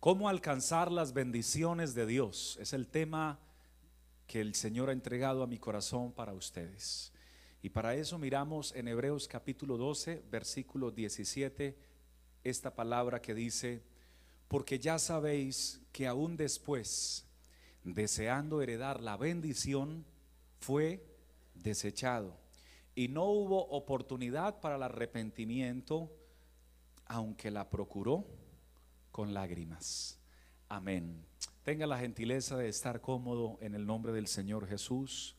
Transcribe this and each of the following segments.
¿Cómo alcanzar las bendiciones de Dios? Es el tema que el Señor ha entregado a mi corazón para ustedes. Y para eso miramos en Hebreos capítulo 12, versículo 17, esta palabra que dice, porque ya sabéis que aún después, deseando heredar la bendición, fue desechado. Y no hubo oportunidad para el arrepentimiento, aunque la procuró con lágrimas. Amén. Tenga la gentileza de estar cómodo en el nombre del Señor Jesús.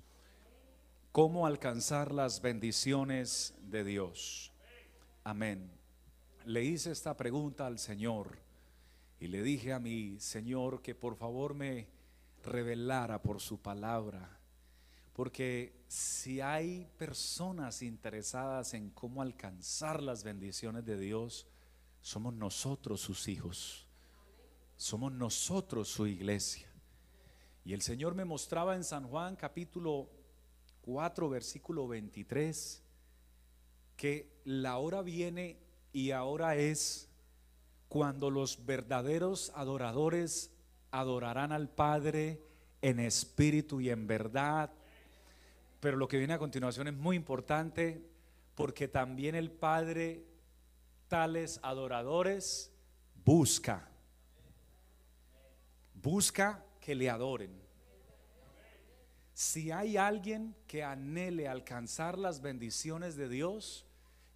¿Cómo alcanzar las bendiciones de Dios? Amén. Le hice esta pregunta al Señor y le dije a mi Señor que por favor me revelara por su palabra. Porque si hay personas interesadas en cómo alcanzar las bendiciones de Dios, somos nosotros sus hijos. Somos nosotros su iglesia. Y el Señor me mostraba en San Juan capítulo 4, versículo 23, que la hora viene y ahora es cuando los verdaderos adoradores adorarán al Padre en espíritu y en verdad. Pero lo que viene a continuación es muy importante porque también el Padre tales adoradores busca. Busca que le adoren. Si hay alguien que anhele alcanzar las bendiciones de Dios,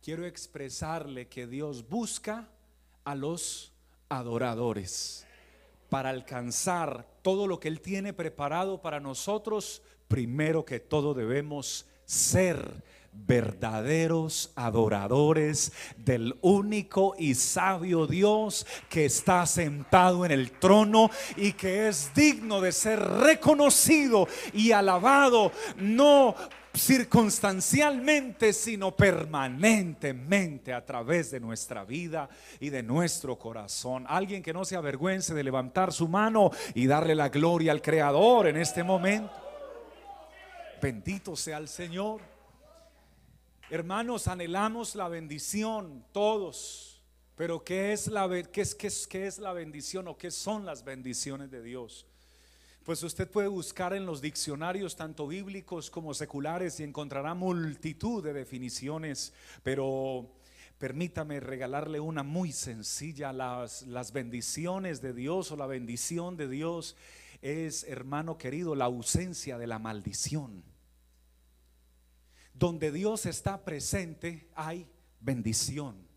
quiero expresarle que Dios busca a los adoradores. Para alcanzar todo lo que Él tiene preparado para nosotros, primero que todo debemos ser verdaderos adoradores del único y sabio Dios que está sentado en el trono y que es digno de ser reconocido y alabado, no circunstancialmente, sino permanentemente a través de nuestra vida y de nuestro corazón. Alguien que no se avergüence de levantar su mano y darle la gloria al Creador en este momento. Bendito sea el Señor. Hermanos, anhelamos la bendición todos, pero ¿qué es la, qué es, qué es, qué es la bendición o qué son las bendiciones de Dios? Pues usted puede buscar en los diccionarios tanto bíblicos como seculares y encontrará multitud de definiciones, pero permítame regalarle una muy sencilla. Las, las bendiciones de Dios o la bendición de Dios es, hermano querido, la ausencia de la maldición. Donde Dios está presente hay bendición.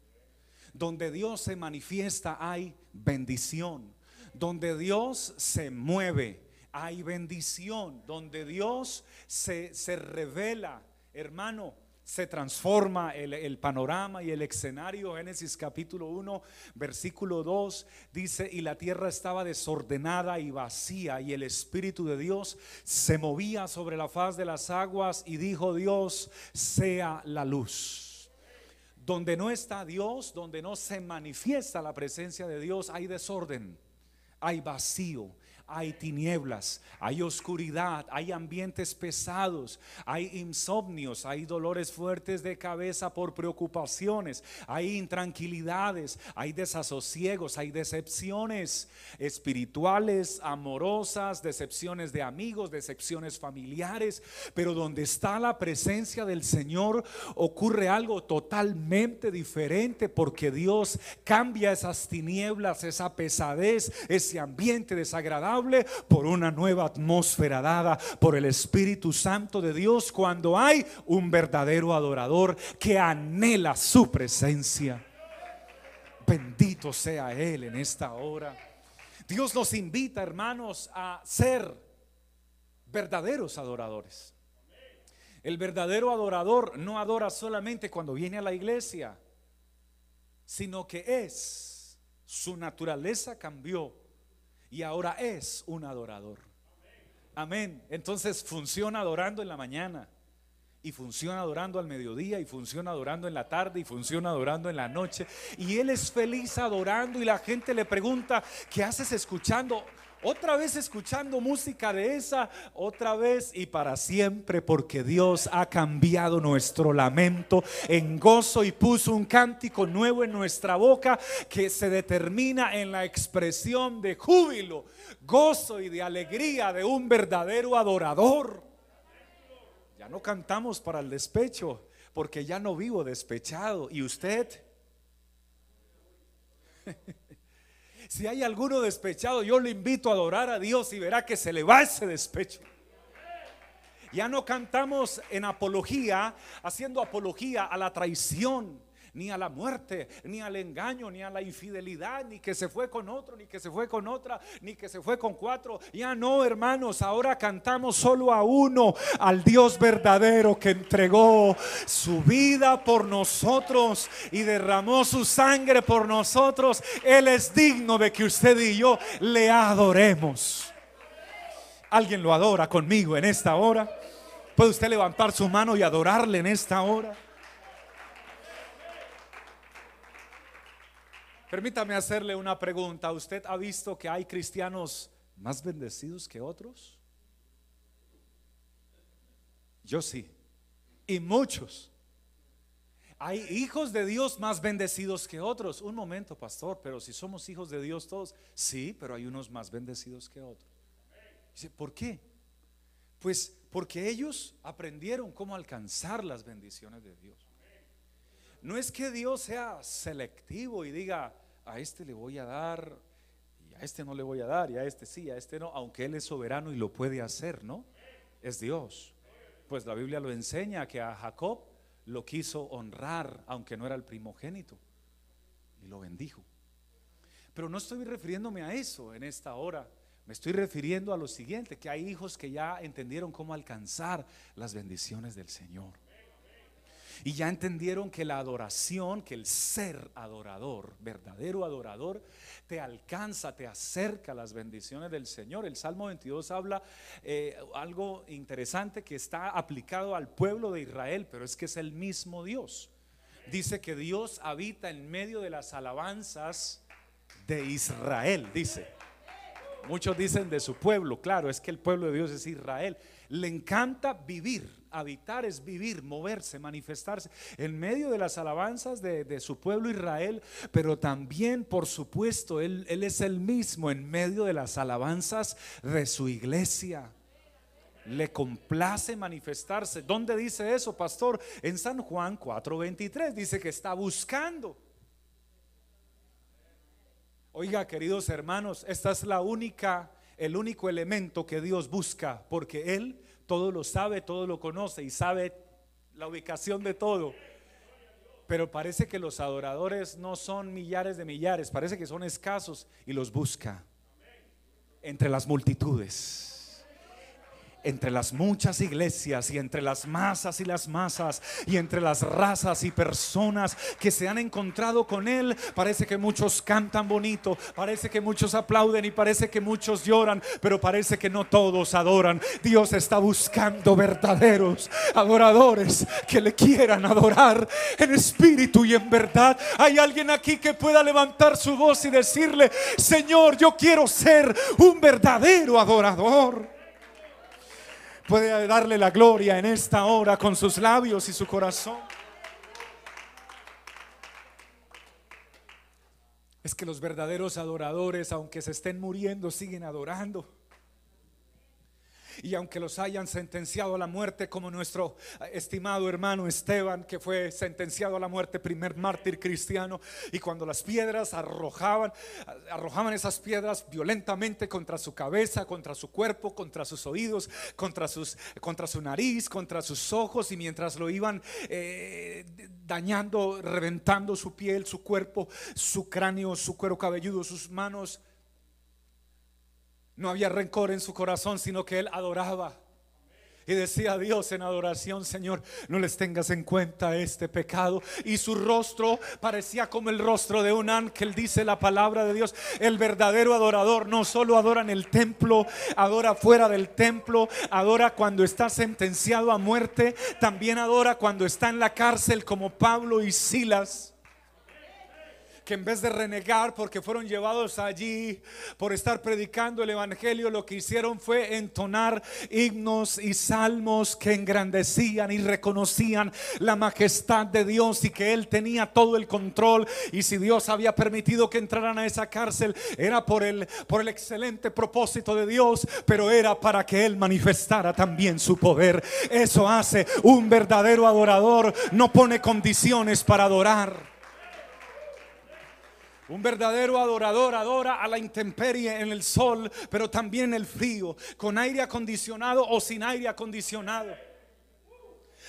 Donde Dios se manifiesta hay bendición. Donde Dios se mueve hay bendición. Donde Dios se, se revela, hermano, se transforma el, panorama y el escenario. Génesis capítulo 1, versículo 2 dice, y la tierra estaba desordenada y vacía y el Espíritu de Dios se movía sobre la faz de las aguas y dijo Dios, sea la luz. Donde no está Dios, donde no se manifiesta la presencia de Dios, hay desorden, hay vacío hay tinieblas, hay oscuridad, hay ambientes pesados, hay insomnios, hay dolores fuertes de cabeza por preocupaciones, hay intranquilidades, hay desasosiegos, hay decepciones espirituales, amorosas, decepciones de amigos, decepciones familiares, pero donde está la presencia del Señor ocurre algo totalmente diferente porque Dios cambia esas tinieblas, esa pesadez, ese ambiente desagradable por una nueva atmósfera dada por el Espíritu Santo de Dios cuando hay un verdadero adorador que anhela su presencia. Bendito sea Él en esta hora. Dios nos invita, hermanos, a ser verdaderos adoradores. El verdadero adorador no adora solamente cuando viene a la iglesia, sino que es, su naturaleza cambió y ahora es un adorador. Amén. Entonces funciona adorando en la mañana. Y funciona adorando al mediodía, y funciona adorando en la tarde, y funciona adorando en la noche. Y Él es feliz adorando y la gente le pregunta, ¿qué haces escuchando Otra vez escuchando música de esa, otra vez y para siempre, porque Dios ha cambiado nuestro lamento en gozo y puso un cántico nuevo en nuestra boca que se determina en la expresión de júbilo, gozo y de alegría de un verdadero adorador. Ya no cantamos para el despecho, porque ya no vivo despechado. ¿Y usted? Si hay alguno despechado, yo le invito a adorar a Dios y verá que se le va ese despecho. Ya no cantamos en apología, haciendo apología a la traición ni a la muerte, ni al engaño, ni a la infidelidad, ni que se fue con otro, ni que se fue con otra, ni que se fue con cuatro. Ya no, hermanos, ahora cantamos solo a uno, al Dios verdadero que entregó su vida por nosotros y derramó su sangre por nosotros. Él es digno de que usted y yo le adoremos. ¿Alguien lo adora conmigo en esta hora? ¿Puede usted levantar su mano y adorarle en esta hora? Permítame hacerle una pregunta. ¿Usted ha visto que hay cristianos más bendecidos que otros? Yo sí. Y muchos. Hay hijos de Dios más bendecidos que otros. Un momento, pastor, pero si somos hijos de Dios todos, sí, pero hay unos más bendecidos que otros. Dice, ¿por qué? Pues porque ellos aprendieron cómo alcanzar las bendiciones de Dios. No es que Dios sea selectivo y diga, a este le voy a dar y a este no le voy a dar y a este sí, a este no, aunque Él es soberano y lo puede hacer, ¿no? Es Dios. Pues la Biblia lo enseña que a Jacob lo quiso honrar, aunque no era el primogénito, y lo bendijo. Pero no estoy refiriéndome a eso en esta hora. Me estoy refiriendo a lo siguiente, que hay hijos que ya entendieron cómo alcanzar las bendiciones del Señor. Y ya entendieron que la adoración, que el ser adorador, verdadero adorador, te alcanza, te acerca a las bendiciones del Señor. El Salmo 22 habla eh, algo interesante que está aplicado al pueblo de Israel, pero es que es el mismo Dios. Dice que Dios habita en medio de las alabanzas de Israel, dice. Muchos dicen de su pueblo, claro, es que el pueblo de Dios es Israel. Le encanta vivir habitar es vivir, moverse, manifestarse en medio de las alabanzas de, su pueblo Israel, pero también, por supuesto, él, él es el mismo en medio de las alabanzas de su iglesia le complace manifestarse. ¿Dónde dice eso, pastor? En San Juan 4:23 dice que está buscando. Oiga, queridos hermanos, esta es la única el único elemento que Dios busca, porque él todo lo sabe, todo lo conoce y sabe la ubicación de todo. Pero parece que los adoradores no son millares de millares, parece que son escasos y los busca entre las multitudes entre las muchas iglesias y entre las masas y las masas y entre las razas y personas que se han encontrado con Él, parece que muchos cantan bonito, parece que muchos aplauden y parece que muchos lloran, pero parece que no todos adoran. Dios está buscando verdaderos adoradores que le quieran adorar en espíritu y en verdad. Hay alguien aquí que pueda levantar su voz y decirle, Señor, yo quiero ser un verdadero adorador puede darle la gloria en esta hora con sus labios y su corazón. Es que los verdaderos adoradores, aunque se estén muriendo, siguen adorando. Y aunque los hayan sentenciado a la muerte, como nuestro estimado hermano Esteban, que fue sentenciado a la muerte, primer mártir cristiano, y cuando las piedras arrojaban, arrojaban esas piedras violentamente contra su cabeza, contra su cuerpo, contra sus oídos, contra, contra su nariz, contra sus ojos, y mientras lo iban eh, dañando, reventando su piel, su cuerpo, su cráneo, su cuero cabelludo, sus manos, no había rencor en su corazón, sino que él adoraba. Y decía a Dios en adoración, Señor, no les tengas en cuenta este pecado. Y su rostro parecía como el rostro de un ángel, dice la palabra de Dios. El verdadero adorador no solo adora en el templo, adora fuera del templo, adora cuando está sentenciado a muerte, también adora cuando está en la cárcel como Pablo y Silas que en vez de renegar porque fueron llevados allí por estar predicando el Evangelio, lo que hicieron fue entonar himnos y salmos que engrandecían y reconocían la majestad de Dios y que Él tenía todo el control. Y si Dios había permitido que entraran a esa cárcel, era por el, por el excelente propósito de Dios, pero era para que Él manifestara también su poder. Eso hace un verdadero adorador, no pone condiciones para adorar. Un verdadero adorador adora a la intemperie en el sol, pero también en el frío, con aire acondicionado o sin aire acondicionado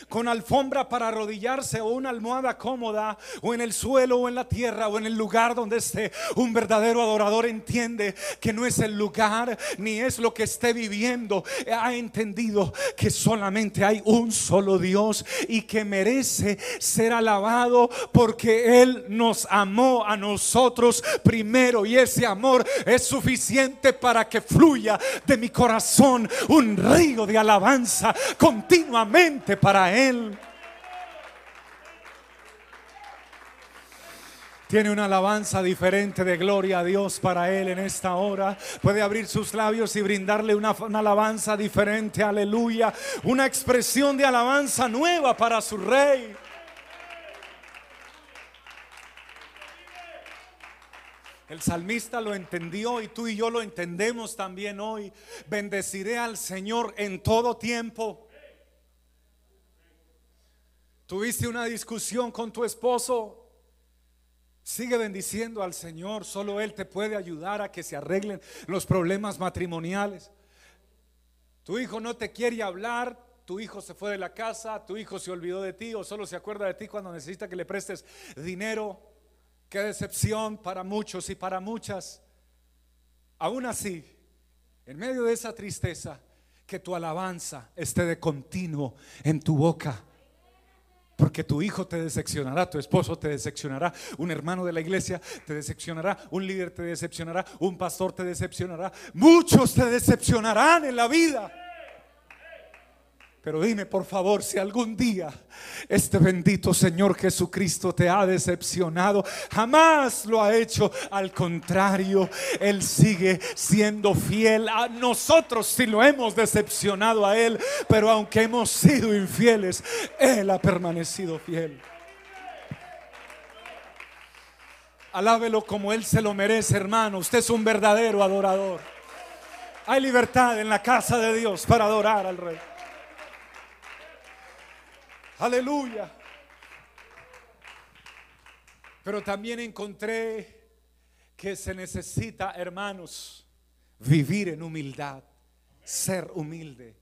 con alfombra para arrodillarse o una almohada cómoda o en el suelo o en la tierra o en el lugar donde esté. Un verdadero adorador entiende que no es el lugar ni es lo que esté viviendo. Ha entendido que solamente hay un solo Dios y que merece ser alabado porque Él nos amó a nosotros primero y ese amor es suficiente para que fluya de mi corazón un río de alabanza continuamente para él. Tiene una alabanza diferente de gloria a Dios para Él en esta hora. Puede abrir sus labios y brindarle una, una, alabanza diferente, aleluya. Una expresión de alabanza nueva para su Rey. El salmista lo entendió y tú y yo lo entendemos también hoy. Bendeciré al Señor en todo tiempo. Tuviste una discusión con tu esposo. Sigue bendiciendo al Señor. Solo Él te puede ayudar a que se arreglen los problemas matrimoniales. Tu hijo no te quiere hablar. Tu hijo se fue de la casa. Tu hijo se olvidó de ti o solo se acuerda de ti cuando necesita que le prestes dinero. Qué decepción para muchos y para muchas. Aún así, en medio de esa tristeza, que tu alabanza esté de continuo en tu boca porque tu hijo te decepcionará, tu esposo te decepcionará, un hermano de la iglesia te decepcionará, un líder te decepcionará, un pastor te decepcionará. Muchos te decepcionarán en la vida. Pero dime por favor si algún día este bendito Señor Jesucristo te ha decepcionado. Jamás lo ha hecho. Al contrario, Él sigue siendo fiel a nosotros si lo hemos decepcionado a Él. Pero aunque hemos sido infieles, Él ha permanecido fiel. Alábelo como Él se lo merece, hermano. Usted es un verdadero adorador. Hay libertad en la casa de Dios para adorar al Rey. Aleluya. Pero también encontré que se necesita, hermanos, vivir en humildad, ser humilde.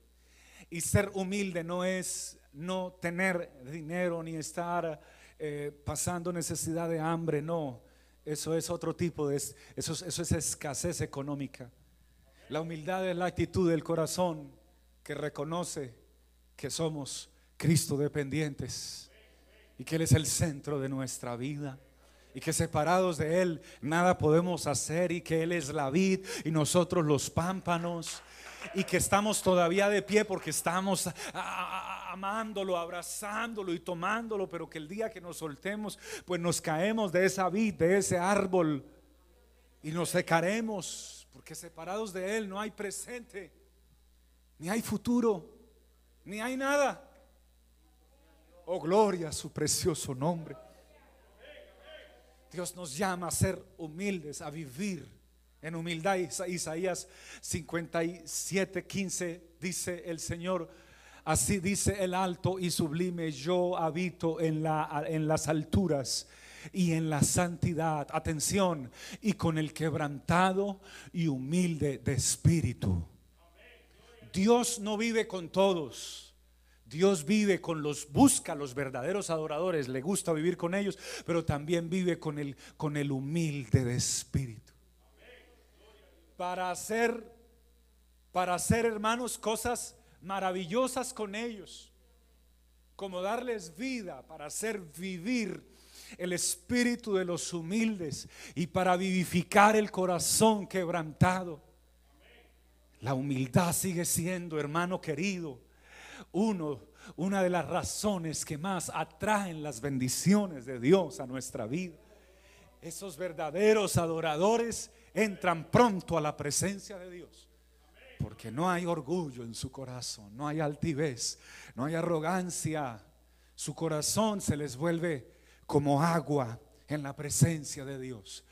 Y ser humilde no es no tener dinero ni estar eh, pasando necesidad de hambre, no. Eso es otro tipo de, eso, eso es escasez económica. La humildad es la actitud del corazón que reconoce que somos Cristo dependientes y que Él es el centro de nuestra vida y que separados de Él nada podemos hacer y que Él es la vid y nosotros los pámpanos y que estamos todavía de pie porque estamos amándolo, abrazándolo y tomándolo, pero que el día que nos soltemos, pues nos caemos de esa vid, de ese árbol y nos secaremos porque separados de Él no hay presente, ni hay futuro, ni hay nada. Oh, gloria a su precioso nombre. Dios nos llama a ser humildes, a vivir en humildad. Isaías 57, 15 dice el Señor, así dice el alto y sublime, yo habito en, la, en las alturas y en la santidad, atención, y con el quebrantado y humilde de espíritu. Dios no vive con todos. Dios vive con los, busca los verdaderos adoradores, le gusta vivir con ellos, pero también vive con el, con el humilde de espíritu. Para hacer, para hacer, hermanos, cosas maravillosas con ellos, como darles vida, para hacer vivir el espíritu de los humildes y para vivificar el corazón quebrantado. La humildad sigue siendo, hermano querido, uno, una de las razones que más atraen las bendiciones de Dios a nuestra vida. Esos verdaderos adoradores entran pronto a la presencia de Dios. Porque no hay orgullo en su corazón, no hay altivez, no hay arrogancia. Su corazón se les vuelve como agua en la presencia de Dios.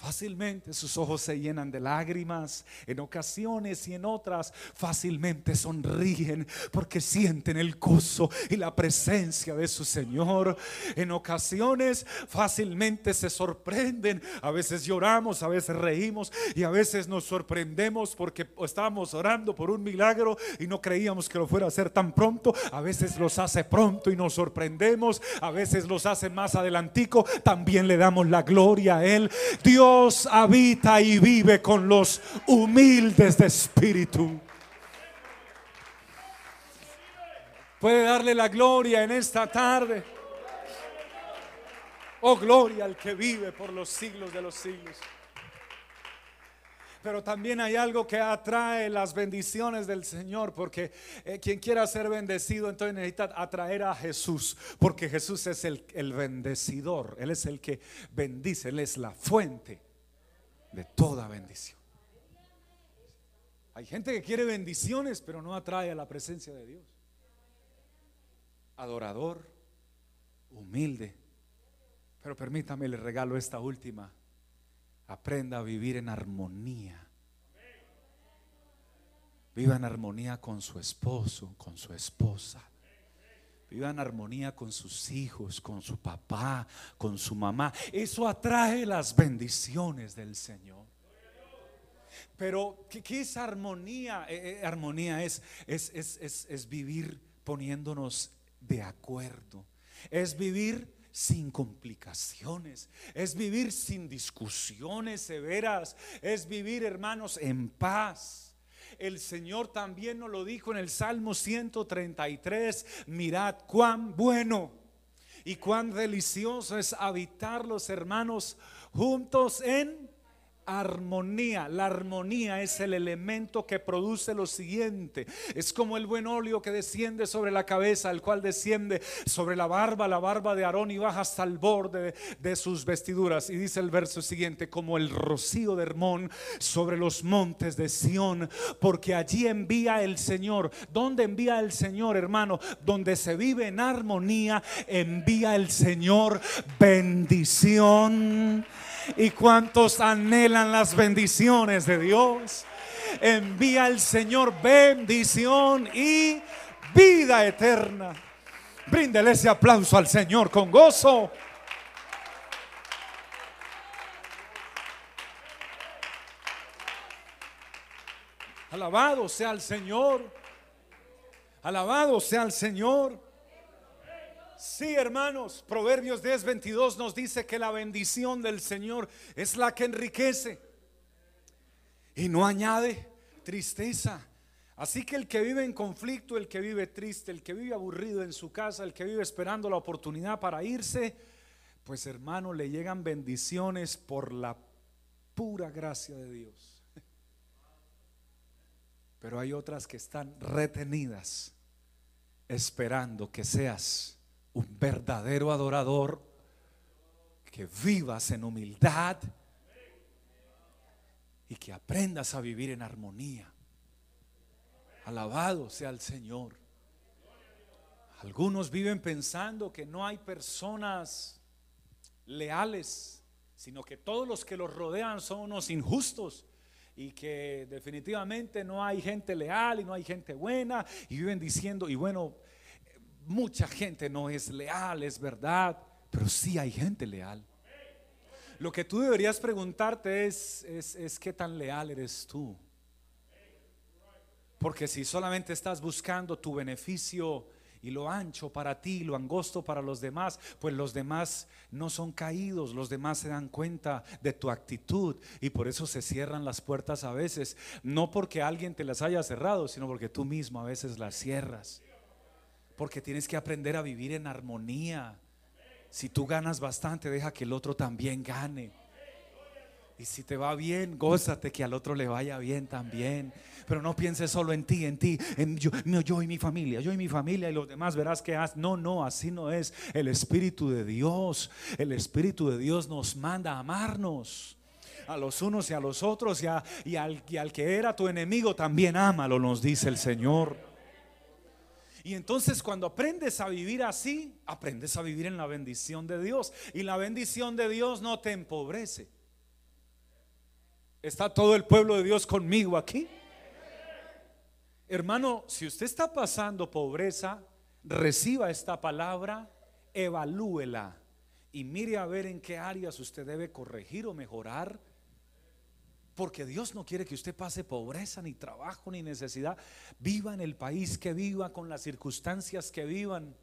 Fácilmente sus ojos se llenan de lágrimas, en ocasiones y en otras fácilmente sonríen porque sienten el gozo y la presencia de su Señor. En ocasiones fácilmente se sorprenden, a veces lloramos, a veces reímos y a veces nos sorprendemos porque estábamos orando por un milagro y no creíamos que lo fuera a hacer tan pronto. A veces los hace pronto y nos sorprendemos, a veces los hace más adelantico, también le damos la gloria a Él. Dios Dios habita y vive con los humildes de espíritu. Puede darle la gloria en esta tarde. Oh, gloria al que vive por los siglos de los siglos. Pero también hay algo que atrae las bendiciones del Señor, porque eh, quien quiera ser bendecido, entonces necesita atraer a Jesús, porque Jesús es el, el bendecidor, Él es el que bendice, Él es la fuente de toda bendición. Hay gente que quiere bendiciones, pero no atrae a la presencia de Dios. Adorador, humilde. Pero permítame, le regalo esta última. Aprenda a vivir en armonía. Viva en armonía con su esposo, con su esposa. Viva en armonía con sus hijos, con su papá, con su mamá. Eso atrae las bendiciones del Señor. Pero, ¿qué, es armonía? Eh, eh, armonía es, es, es, es vivir poniéndonos de acuerdo. Es vivir sin complicaciones, es vivir sin discusiones severas, es vivir, hermanos, en paz. El Señor también nos lo dijo en el Salmo 133, mirad cuán bueno y cuán delicioso es habitar los hermanos juntos en armonía. La armonía es el elemento que produce lo siguiente. Es como el buen óleo que desciende sobre la cabeza, el cual desciende sobre la barba, la barba de Aarón y baja hasta el borde de, sus vestiduras. Y dice el verso siguiente, como el rocío de Hermón sobre los montes de Sión, porque allí envía el Señor. ¿Dónde envía el Señor, hermano? Donde se vive en armonía, envía el Señor bendición y cuantos anhelan las bendiciones de Dios, envía el Señor bendición y vida eterna. Bríndele ese aplauso al Señor con gozo. Alabado sea el Señor. Alabado sea el Señor. Sí, hermanos, Proverbios 10, 22 nos dice que la bendición del Señor es la que enriquece y no añade tristeza. Así que el que vive en conflicto, el que vive triste, el que vive aburrido en su casa, el que vive esperando la oportunidad para irse, pues hermano, le llegan bendiciones por la pura gracia de Dios. Pero hay otras que están retenidas, esperando que seas un verdadero adorador, que vivas en humildad y que aprendas a vivir en armonía. Alabado sea el Señor. Algunos viven pensando que no hay personas leales, sino que todos los que los rodean son unos injustos y que definitivamente no hay gente leal y no hay gente buena y viven diciendo, y bueno, Mucha gente no es leal, es verdad, pero sí hay gente leal. Lo que tú deberías preguntarte es, es, qué tan leal eres tú. Porque si solamente estás buscando tu beneficio y lo ancho para ti, lo angosto para los demás, pues los demás no son caídos, los demás se dan cuenta de tu actitud y por eso se cierran las puertas a veces, no porque alguien te las haya cerrado, sino porque tú mismo a veces las cierras. Porque tienes que aprender a vivir en armonía. Si tú ganas bastante, deja que el otro también gane. Y si te va bien, gózate que al otro le vaya bien también. Pero no pienses solo en ti, en ti, en yo, yo y mi familia, yo y mi familia y los demás verás que haz. No, no, así no es. El Espíritu de Dios, el Espíritu de Dios nos manda a amarnos a los unos y a los otros y, y, al, y al que era tu enemigo también ámalo, nos dice el Señor. Y entonces cuando aprendes a vivir así, aprendes a vivir en la bendición de Dios. Y la bendición de Dios no te empobrece. ¿Está todo el pueblo de Dios conmigo aquí? Hermano, si usted está pasando pobreza, reciba esta palabra, evalúela y mire a ver en qué áreas usted debe corregir o mejorar. Porque Dios no quiere que usted pase pobreza, ni trabajo, ni necesidad. Viva en el país que viva, con las circunstancias que vivan.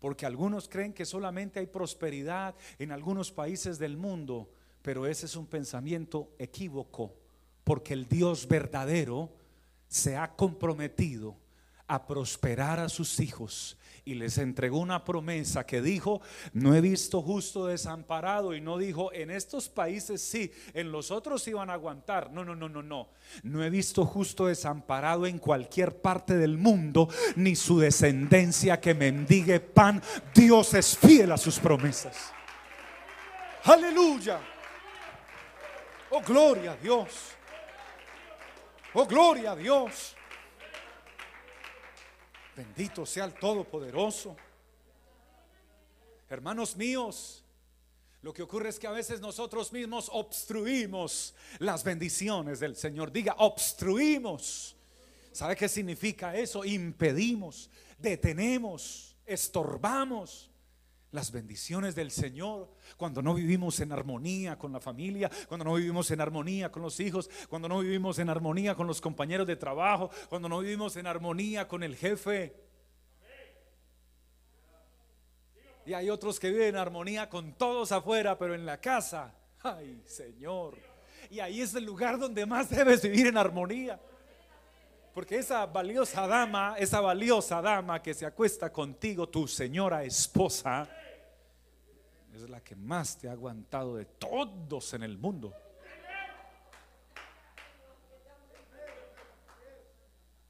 Porque algunos creen que solamente hay prosperidad en algunos países del mundo pero ese es un pensamiento equívoco, porque el Dios verdadero se ha comprometido a prosperar a sus hijos y les entregó una promesa que dijo, no he visto justo desamparado y no dijo, en estos países sí, en los otros iban a aguantar. No, no, no, no, no. No he visto justo desamparado en cualquier parte del mundo, ni su descendencia que mendigue pan. Dios es fiel a sus promesas. Aleluya. Oh, gloria a Dios. Oh, gloria a Dios. Bendito sea el Todopoderoso. Hermanos míos, lo que ocurre es que a veces nosotros mismos obstruimos las bendiciones del Señor. Diga, obstruimos. ¿Sabe qué significa eso? Impedimos, detenemos, estorbamos las bendiciones del Señor, cuando no vivimos en armonía con la familia, cuando no vivimos en armonía con los hijos, cuando no vivimos en armonía con los compañeros de trabajo, cuando no vivimos en armonía con el jefe. Y hay otros que viven en armonía con todos afuera, pero en la casa, ay Señor. Y ahí es el lugar donde más debes vivir en armonía. Porque esa valiosa dama, esa valiosa dama que se acuesta contigo, tu señora esposa, es la que más te ha aguantado de todos en el mundo.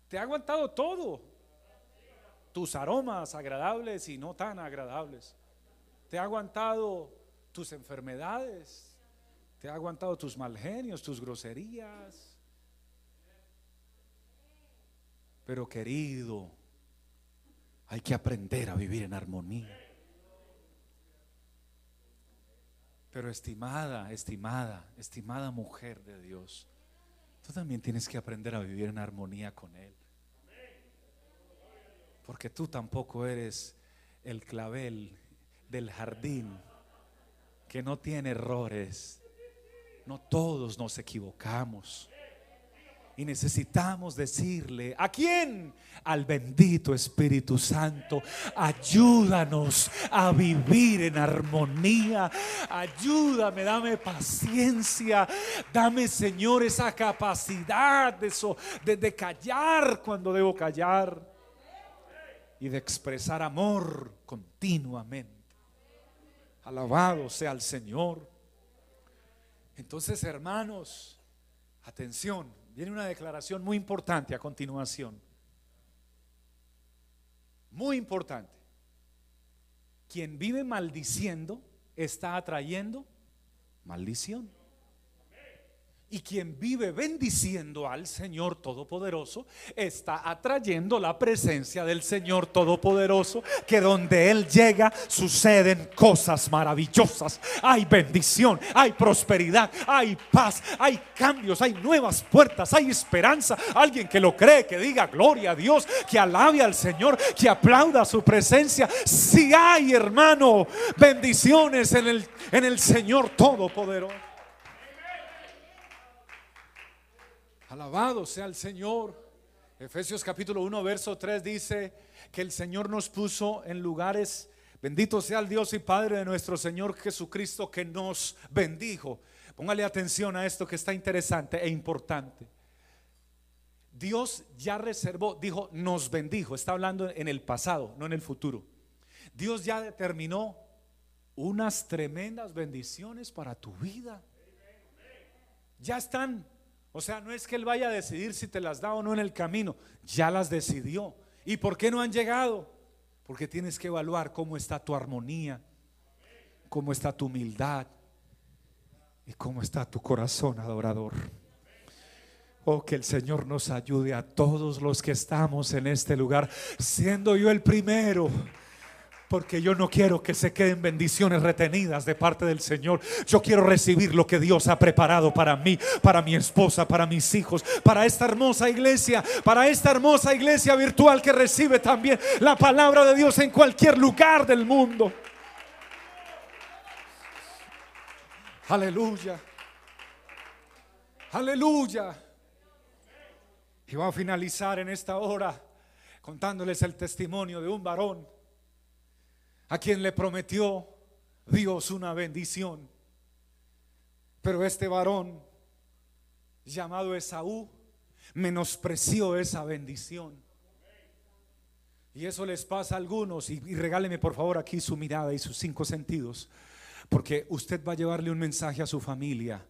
Te ha aguantado todo. Tus aromas agradables y no tan agradables. Te ha aguantado tus enfermedades. Te ha aguantado tus malgenios, tus groserías. Pero querido, hay que aprender a vivir en armonía. Pero estimada, estimada, estimada mujer de Dios, tú también tienes que aprender a vivir en armonía con Él. Porque tú tampoco eres el clavel del jardín que no tiene errores. No todos nos equivocamos. Y necesitamos decirle, ¿a quién? Al bendito Espíritu Santo, ayúdanos a vivir en armonía. Ayúdame, dame paciencia. Dame, Señor, esa capacidad de, de, de callar cuando debo callar. Y de expresar amor continuamente. Alabado sea el Señor. Entonces, hermanos, atención Viene una declaración muy importante a continuación. Muy importante. Quien vive maldiciendo está atrayendo maldición. Y quien vive bendiciendo al Señor Todopoderoso está atrayendo la presencia del Señor Todopoderoso, que donde Él llega suceden cosas maravillosas. Hay bendición, hay prosperidad, hay paz, hay cambios, hay nuevas puertas, hay esperanza. Alguien que lo cree, que diga gloria a Dios, que alabe al Señor, que aplauda su presencia. Si hay, hermano, bendiciones en el, en el Señor Todopoderoso. Alabado sea el Señor. Efesios capítulo 1, verso 3 dice que el Señor nos puso en lugares, bendito sea el Dios y Padre de nuestro Señor Jesucristo que nos bendijo. Póngale atención a esto que está interesante e importante. Dios ya reservó, dijo, nos bendijo. Está hablando en el pasado, no en el futuro. Dios ya determinó unas tremendas bendiciones para tu vida. ya están. O sea, no es que Él vaya a decidir si te las da o no en el camino, ya las decidió. ¿Y por qué no han llegado? Porque tienes que evaluar cómo está tu armonía, cómo está tu humildad y cómo está tu corazón adorador. Oh, que el Señor nos ayude a todos los que estamos en este lugar, siendo yo el primero. Porque yo no quiero que se queden bendiciones retenidas de parte del Señor. Yo quiero recibir lo que Dios ha preparado para mí, para mi esposa, para mis hijos, para esta hermosa iglesia, para esta hermosa iglesia virtual que recibe también la palabra de Dios en cualquier lugar del mundo. Aleluya. Aleluya. Y voy a finalizar en esta hora contándoles el testimonio de un varón a quien le prometió Dios una bendición. Pero este varón llamado Esaú menospreció esa bendición. Y eso les pasa a algunos. Y, regáleme por favor aquí su mirada y sus cinco sentidos. Porque usted va a llevarle un mensaje a su familia.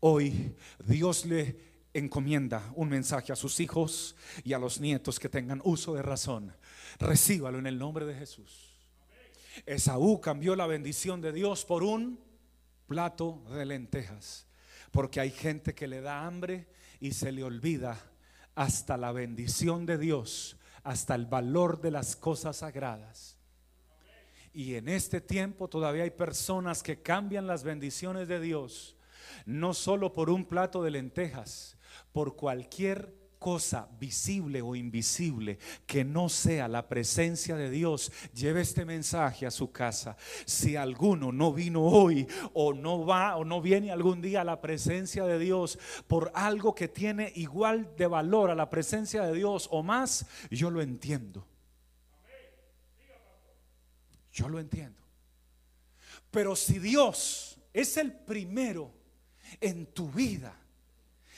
Hoy Dios le encomienda un mensaje a sus hijos y a los nietos que tengan uso de razón. Recíbalo en el nombre de Jesús. Esaú cambió la bendición de Dios por un plato de lentejas. Porque hay gente que le da hambre y se le olvida hasta la bendición de Dios, hasta el valor de las cosas sagradas. Y en este tiempo todavía hay personas que cambian las bendiciones de Dios, no solo por un plato de lentejas, por cualquier cosa visible o invisible que no sea la presencia de Dios, lleve este mensaje a su casa. Si alguno no vino hoy o no va o no viene algún día a la presencia de Dios por algo que tiene igual de valor a la presencia de Dios o más, yo lo entiendo. Yo lo entiendo. Pero si Dios es el primero en tu vida,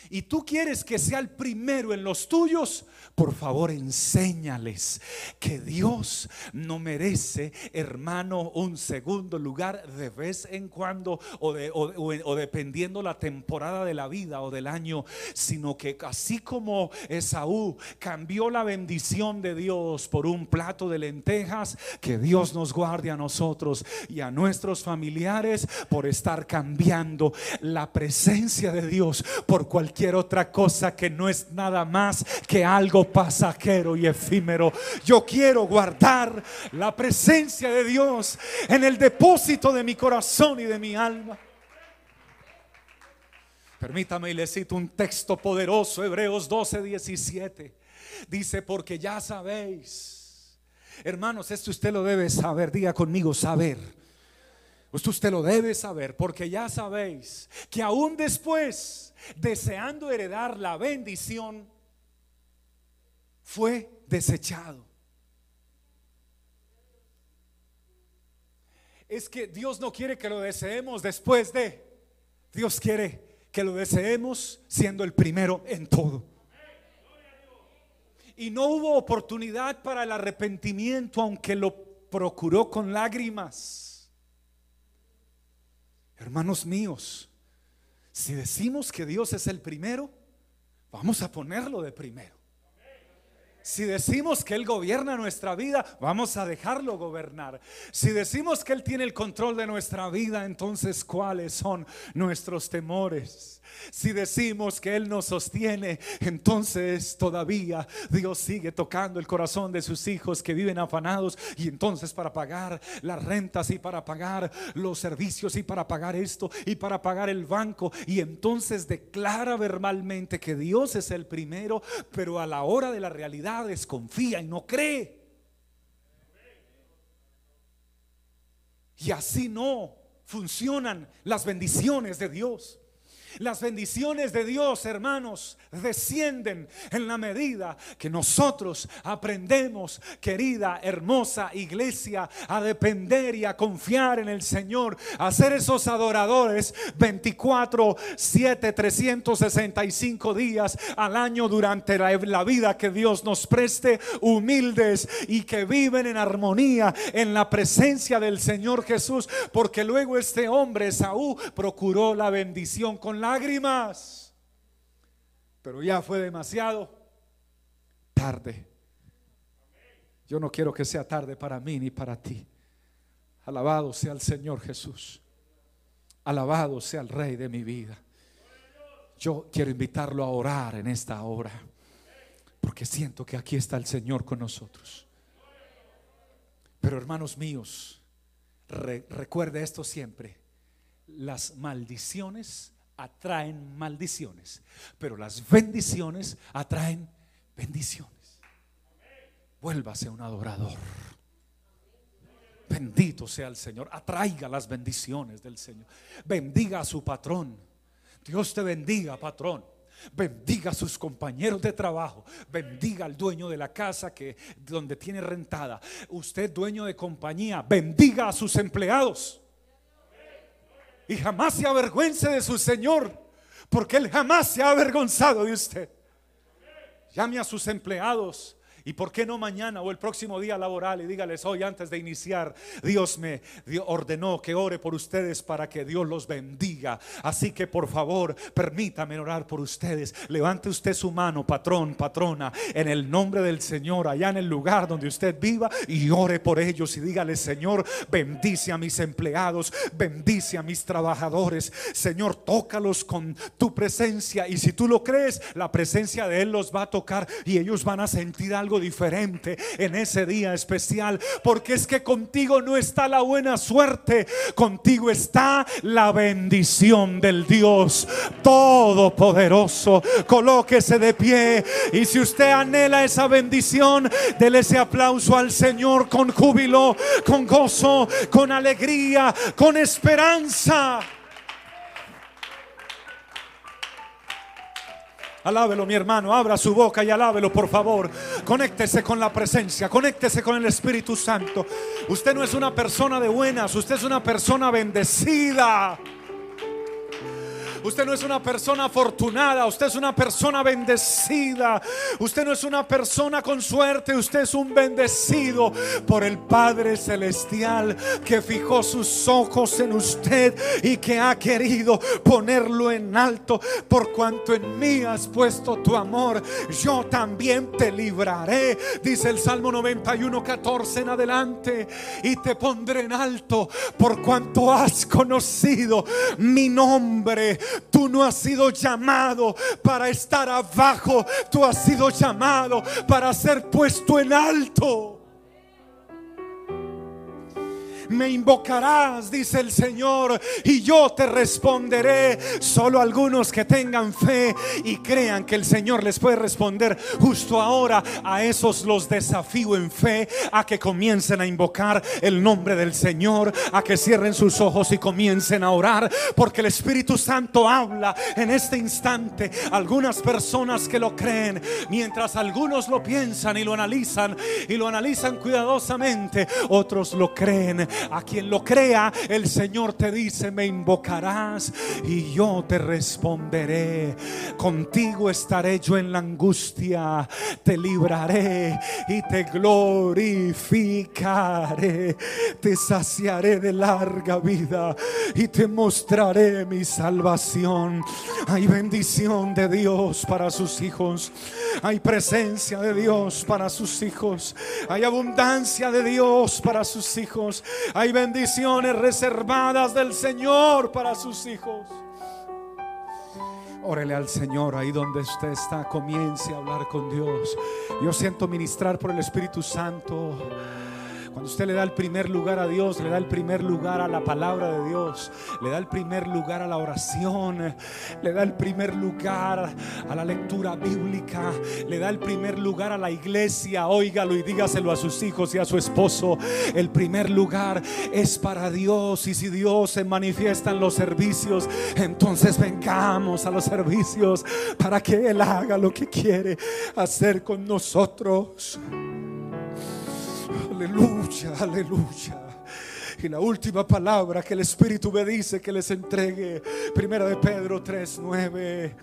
y tú quieres que sea el primero en los tuyos, por favor enséñales que Dios no merece, hermano, un segundo lugar de vez en cuando o, o, dependiendo la temporada de la vida o del año, sino que así como Esaú cambió la bendición de Dios por un plato de lentejas, que Dios nos guarde a nosotros y a nuestros familiares por estar cambiando la presencia de Dios por cualquier otra cosa que no es nada más que algo pasajero y efímero. Yo quiero guardar la presencia de Dios en el depósito de mi corazón y de mi alma. Permítame y le cito un texto poderoso, Hebreos 12, 17. Dice, porque ya sabéis, hermanos, esto usted lo debe saber, diga conmigo, saber. Esto usted lo debe saber, porque ya sabéis que aún después deseando heredar la bendición, fue desechado. Es que Dios no quiere que lo deseemos después de. Dios quiere que lo deseemos siendo el primero en todo. Y no hubo oportunidad para el arrepentimiento, aunque lo procuró con lágrimas. Hermanos míos, si decimos que Dios es el primero, vamos a ponerlo de primero. Si decimos que Él gobierna nuestra vida, vamos a dejarlo gobernar. Si decimos que Él tiene el control de nuestra vida, entonces ¿cuáles son nuestros temores? Si decimos que Él nos sostiene, entonces todavía Dios sigue tocando el corazón de sus hijos que viven afanados. Y entonces para pagar las rentas y para pagar los servicios y para pagar esto y para pagar el banco. Y entonces declara verbalmente que Dios es el primero, pero a la hora de la realidad desconfía y no cree. Y así no funcionan las bendiciones de Dios. Las bendiciones de Dios, hermanos, descienden en la medida que nosotros aprendemos, querida, hermosa iglesia, a depender y a confiar en el Señor, a ser esos adoradores 24, 7, 365 días al año durante la, vida que Dios nos preste, humildes y que viven en armonía en la presencia del Señor Jesús, porque luego este hombre, Saúl, procuró la bendición con lágrimas. Pero ya fue demasiado tarde. Yo no quiero que sea tarde para mí ni para ti. Alabado sea el Señor Jesús. Alabado sea el Rey de mi vida. Yo quiero invitarlo a orar en esta hora. Porque siento que aquí está el Señor con nosotros. Pero hermanos míos, recuerde esto siempre. Las maldiciones atraen maldiciones, pero las bendiciones atraen bendiciones. Vuélvase un adorador. Bendito sea el Señor. Atraiga las bendiciones del Señor. Bendiga a su patrón. Dios te bendiga, patrón. Bendiga a sus compañeros de trabajo. Bendiga al dueño de la casa que donde tiene rentada. Usted dueño de compañía, bendiga a sus empleados. Y jamás se avergüence de su Señor, porque él jamás se ha avergonzado de usted. Llame a sus empleados ¿Y por qué no mañana o el próximo día laboral y dígales hoy antes de iniciar, Dios me ordenó que ore por ustedes para que Dios los bendiga. Así que por favor, permítame orar por ustedes. Levante usted su mano, patrón, patrona, en el nombre del Señor, allá en el lugar donde usted viva y ore por ellos y dígale, Señor, bendice a mis empleados, bendice a mis trabajadores. Señor, tócalos con tu presencia y si tú lo crees, la presencia de Él los va a tocar y ellos van a sentir algo diferente en ese día especial, porque es que contigo no está la buena suerte, contigo está la bendición del Dios Todopoderoso. Colóquese de pie y si usted anhela esa bendición, dele ese aplauso al Señor con júbilo, con gozo, con alegría, con esperanza. Alábelo, mi hermano. Abra su boca y alábelo, por favor. Conéctese con la presencia. Conéctese con el Espíritu Santo. Usted no es una persona de buenas. Usted es una persona bendecida. Usted no es una persona afortunada, usted es una persona bendecida. Usted no es una persona con suerte, usted es un bendecido por el Padre Celestial que fijó sus ojos en usted y que ha querido ponerlo en alto. Por cuanto en mí has puesto tu amor, yo también te libraré, dice el Salmo 91, 14 en adelante, y te pondré en alto por cuanto has conocido mi nombre Tú no has sido llamado para estar abajo, tú has sido llamado para ser puesto en alto me invocarás, dice el Señor, y yo te responderé. Solo algunos que tengan fe y crean que el Señor les puede responder justo ahora, a esos los desafío en fe a que comiencen a invocar el nombre del Señor, a que cierren sus ojos y comiencen a orar, porque el Espíritu Santo habla en este instante. Algunas personas que lo creen, mientras algunos lo piensan y lo analizan y lo analizan cuidadosamente, otros lo creen a quien lo crea, el Señor te dice, me invocarás y yo te responderé. Contigo estaré yo en la angustia, te libraré y te glorificaré. Te saciaré de larga vida y te mostraré mi salvación. Hay bendición de Dios para sus hijos. Hay presencia de Dios para sus hijos. Hay abundancia de Dios para sus hijos. Hay bendiciones reservadas del Señor para sus hijos. Órele al Señor ahí donde usted está. Comience a hablar con Dios. Yo siento ministrar por el Espíritu Santo. Cuando usted le da el primer lugar a Dios, le da el primer lugar a la palabra de Dios, le da el primer lugar a la oración, le da el primer lugar a la lectura bíblica, le da el primer lugar a la iglesia, óigalo y dígaselo a sus hijos y a su esposo. El primer lugar es para Dios y si Dios se manifiesta en los servicios, entonces vengamos a los servicios para que Él haga lo que quiere hacer con nosotros. Aleluya, aleluya. Y la última palabra que el Espíritu me dice que les entregue, primera de Pedro 3:9,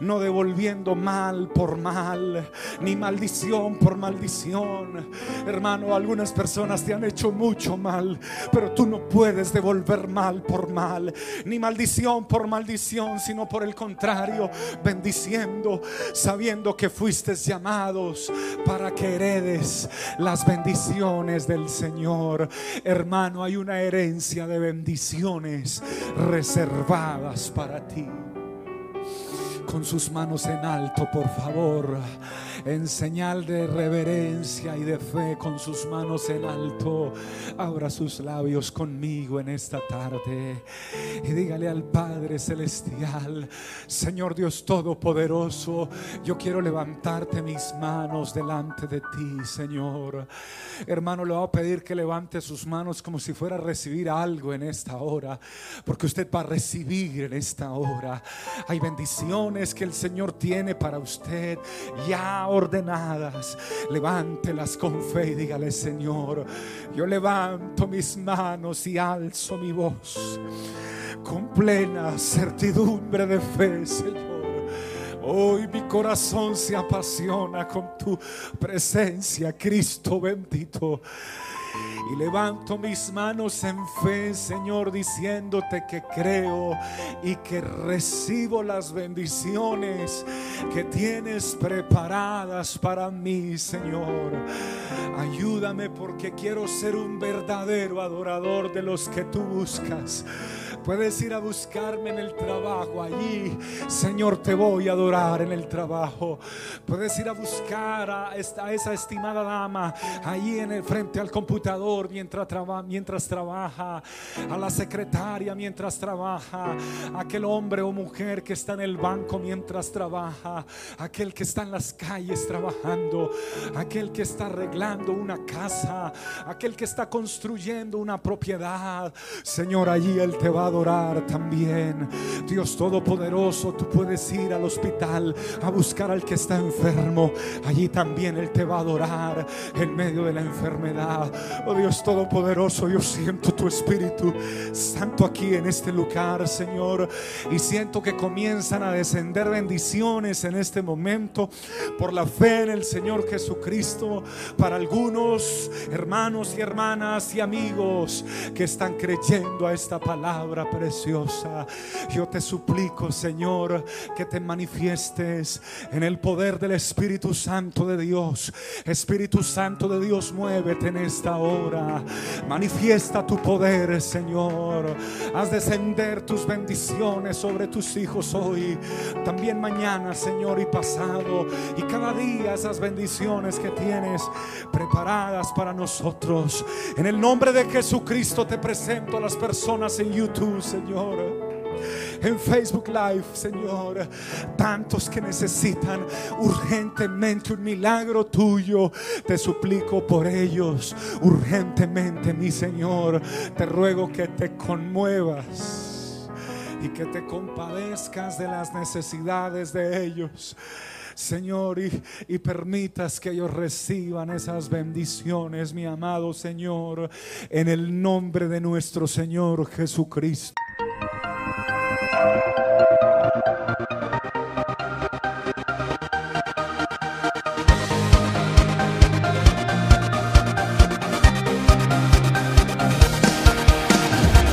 no devolviendo mal por mal, ni maldición por maldición. Hermano, algunas personas te han hecho mucho mal, pero tú no puedes devolver mal por mal, ni maldición por maldición, sino por el contrario, bendiciendo, sabiendo que fuiste llamados para que heredes las bendiciones del Señor. Hermano, hay una herencia de bendiciones reservadas para ti. Con sus manos en alto, por favor en señal de reverencia y de fe con sus manos en alto. Abra sus labios conmigo en esta tarde y dígale al Padre Celestial, Señor Dios Todopoderoso, yo quiero levantarte mis manos delante de ti, Señor. Hermano, le voy a pedir que levante sus manos como si fuera a recibir algo en esta hora, porque usted va a recibir en esta hora. Hay bendiciones que el Señor tiene para usted. Ya ordenadas. Levántelas con fe y dígale, Señor, yo levanto mis manos y alzo mi voz con plena certidumbre de fe, Señor. Hoy mi corazón se apasiona con tu presencia, Cristo bendito. Y levanto mis manos en fe, Señor, diciéndote que creo y que recibo las bendiciones que tienes preparadas para mí, Señor. Ayúdame porque quiero ser un verdadero adorador de los que tú buscas. Puedes ir a buscarme en el trabajo. Allí, Señor, te voy a adorar en el trabajo. Puedes ir a buscar a, esa estimada dama allí en el frente al computador mientras, mientras trabaja. A la secretaria mientras trabaja. Aquel hombre o mujer que está en el banco mientras trabaja. Aquel que está en las calles trabajando. Aquel que está arreglando una casa. Aquel que está construyendo una propiedad. Señor, allí Él te va a orar también. Dios Todopoderoso, tú puedes ir al hospital a buscar al que está enfermo. Allí también Él te va a adorar en medio de la enfermedad. Oh Dios Todopoderoso, yo siento tu Espíritu Santo aquí en este lugar, Señor. Y siento que comienzan a descender bendiciones en este momento por la fe en el Señor Jesucristo. Para algunos hermanos y hermanas y amigos que están creyendo a esta palabra preciosa. Yo te suplico, Señor, que te manifiestes en el poder del Espíritu Santo de Dios. Espíritu Santo de Dios, muévete en esta hora. Manifiesta tu poder, Señor. Haz descender tus bendiciones sobre tus hijos hoy, también mañana, Señor, y pasado. Y cada día esas bendiciones que tienes preparadas para nosotros. En el nombre de Jesucristo te presento a las personas en YouTube Señor en Facebook Live, Señor. Tantos que necesitan urgentemente un milagro tuyo. Te suplico por ellos urgentemente, mi Señor. Te ruego que te conmuevas y que te compadezcas de las necesidades de ellos. Señor, y, y, permitas que ellos reciban esas bendiciones, mi amado Señor, en el nombre de nuestro Señor Jesucristo.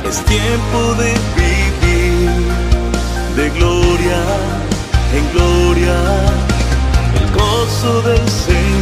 Es tiempo de vivir de gloria en gloria, paso del